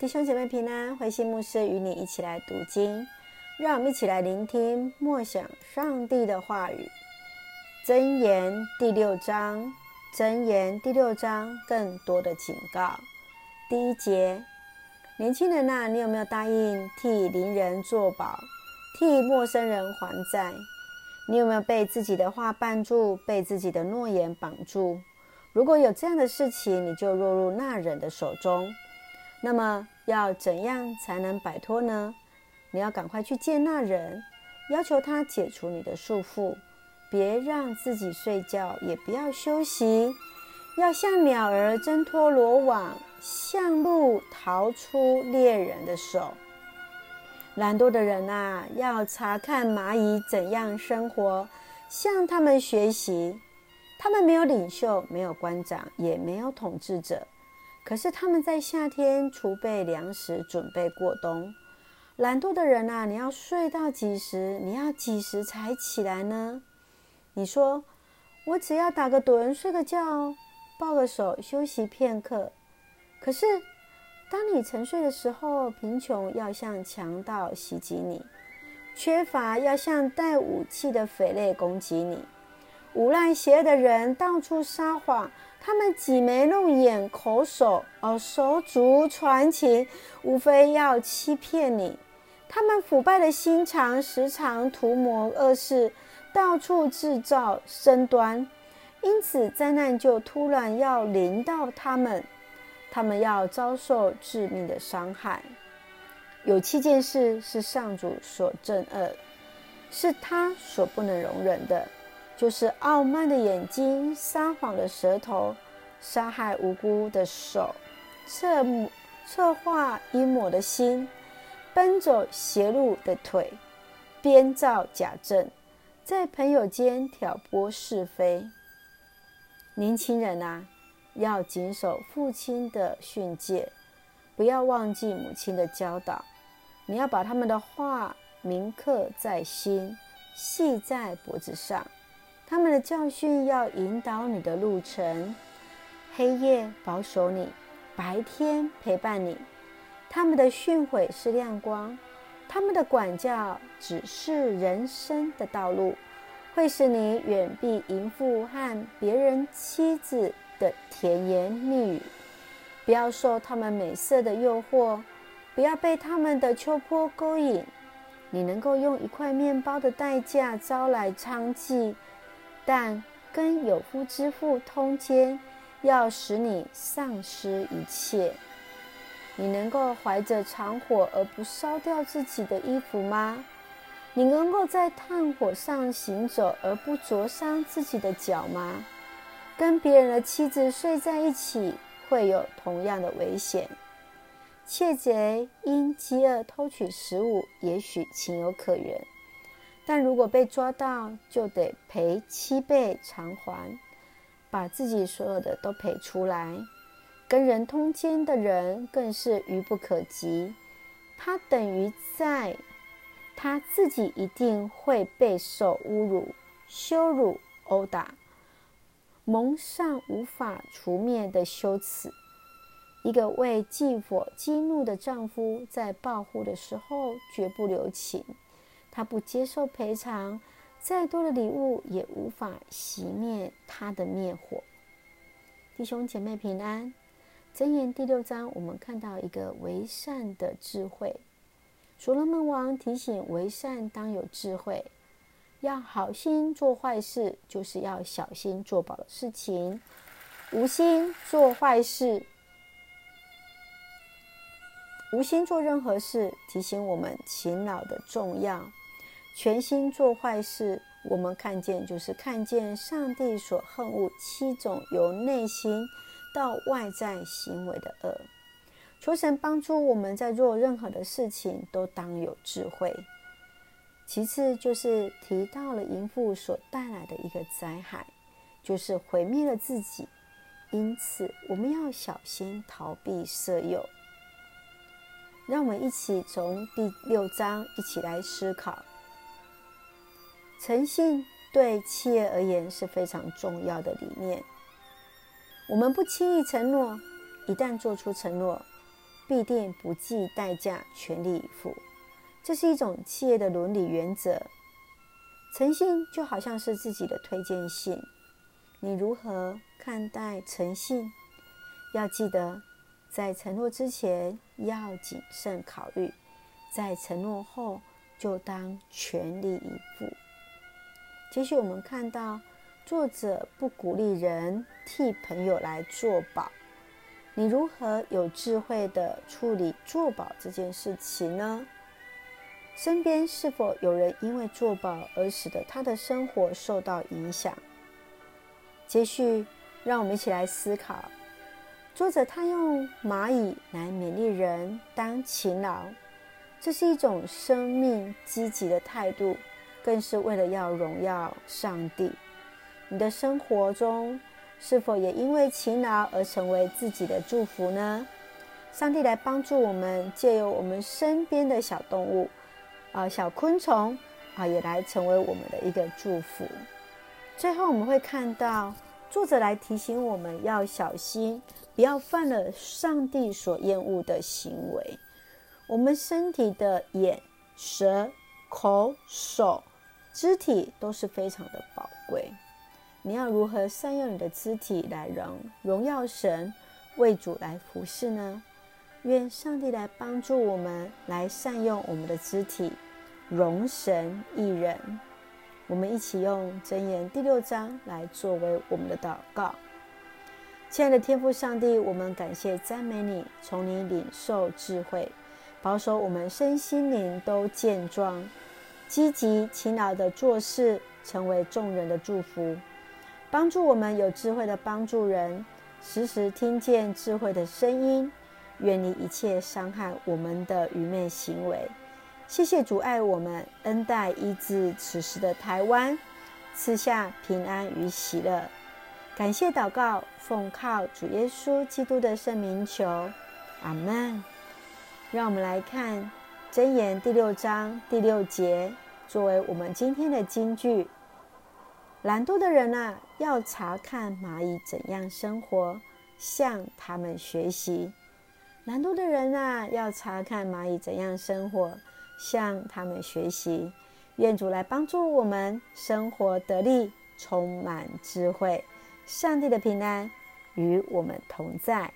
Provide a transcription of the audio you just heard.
弟兄姐妹平安，回信牧师与你一起来读经，让我们一起来聆听默想上帝的话语。箴言第六章，箴言第六章更多的警告。第一节，年轻人呐，你有没有答应替邻人作保，替陌生人还债？你有没有被自己的话绊住，被自己的诺言绑住？如果有这样的事情，你就落入那人的手中。那么要怎样才能摆脱呢？你要赶快去见那人，要求他解除你的束缚，别让自己睡觉，也不要休息，要像鸟儿挣脱罗网，像鹿逃出猎人的手。懒惰的人啊，要查看蚂蚁怎样生活，向他们学习。他们没有领袖，没有官长，也没有统治者。可是他们在夏天储备粮食，准备过冬。懒惰的人啊，你要睡到几时？你要几时才起来呢？你说，我只要打个盹，睡个觉，抱个手，休息片刻。可是，当你沉睡的时候，贫穷要向强盗袭击你，缺乏要向带武器的匪类攻击你。无赖邪恶的人到处撒谎，他们挤眉弄眼、口手哦手足传情，无非要欺骗你。他们腐败的心肠时常图谋恶事，到处制造争端，因此灾难就突然要临到他们，他们要遭受致命的伤害。有七件事是上主所憎恶，是他所不能容忍的。就是傲慢的眼睛、撒谎的舌头、杀害无辜的手、策策划阴谋的心、奔走邪路的腿、编造假证，在朋友间挑拨是非。年轻人啊，要谨守父亲的训诫，不要忘记母亲的教导。你要把他们的话铭刻在心，系在脖子上。他们的教训要引导你的路程，黑夜保守你，白天陪伴你。他们的训诲是亮光，他们的管教指示人生的道路，会使你远避淫妇和别人妻子的甜言蜜语。不要受他们美色的诱惑，不要被他们的秋波勾引。你能够用一块面包的代价招来娼妓。但跟有夫之妇通奸，要使你丧失一切。你能够怀着长火而不烧掉自己的衣服吗？你能够在炭火上行走而不灼伤自己的脚吗？跟别人的妻子睡在一起，会有同样的危险。窃贼因饥饿偷取食物，也许情有可原。但如果被抓到，就得赔七倍偿还，把自己所有的都赔出来。跟人通奸的人更是愚不可及，他等于在他自己一定会备受侮辱、羞辱、殴打，蒙上无法除灭的羞耻。一个为妒火激怒的丈夫，在报复的时候绝不留情。他不接受赔偿，再多的礼物也无法熄灭他的灭火。弟兄姐妹平安。箴言第六章，我们看到一个为善的智慧。所罗门王提醒为善当有智慧，要好心做坏事，就是要小心做保的事情；无心做坏事，无心做任何事，提醒我们勤劳的重要。全心做坏事，我们看见就是看见上帝所恨恶七种由内心到外在行为的恶。求神帮助我们在做任何的事情都当有智慧。其次就是提到了淫妇所带来的一个灾害，就是毁灭了自己。因此我们要小心逃避色诱。让我们一起从第六章一起来思考。诚信对企业而言是非常重要的理念。我们不轻易承诺，一旦做出承诺，必定不计代价，全力以赴。这是一种企业的伦理原则。诚信就好像是自己的推荐信，你如何看待诚信？要记得，在承诺之前要谨慎考虑，在承诺后就当全力以赴。接续我们看到，作者不鼓励人替朋友来做保。你如何有智慧地处理做保这件事情呢？身边是否有人因为做保而使得他的生活受到影响？接续，让我们一起来思考。作者他用蚂蚁来勉励人当勤劳，这是一种生命积极的态度，更是为了要荣耀上帝。你的生活中是否也因为勤劳而成为自己的祝福呢？上帝来帮助我们，借由我们身边的小动物。啊，小昆虫啊，也来成为我们的一个祝福。最后，我们会看到作者来提醒我们要小心，不要犯了上帝所厌恶的行为。我们身体的眼、舌、口、手、肢体都是非常的宝贵。你要如何善用你的肢体来荣荣耀神，为主来服侍呢？愿上帝来帮助我们，来善用我们的肢体，荣神益人。我们一起用箴言第六章来作为我们的祷告。亲爱的天父上帝，我们感谢赞美你，从你领受智慧，保守我们身心灵都健壮，积极勤劳的做事，成为众人的祝福，帮助我们有智慧的帮助人，时时听见智慧的声音。远离一切伤害我们的愚昧行为。谢谢主爱我们，恩待医治此时的台湾，赐下平安与喜乐。感谢祷告，奉靠主耶稣基督的圣名求，阿门。让我们来看箴言第六章第六节，作为我们今天的金句。懒惰的人啊，要查看蚂蚁怎样生活，向他们学习。懒惰的人啊，要查看蚂蚁怎样生活，向他们学习。愿主来帮助我们生活得力，充满智慧。上帝的平安与我们同在。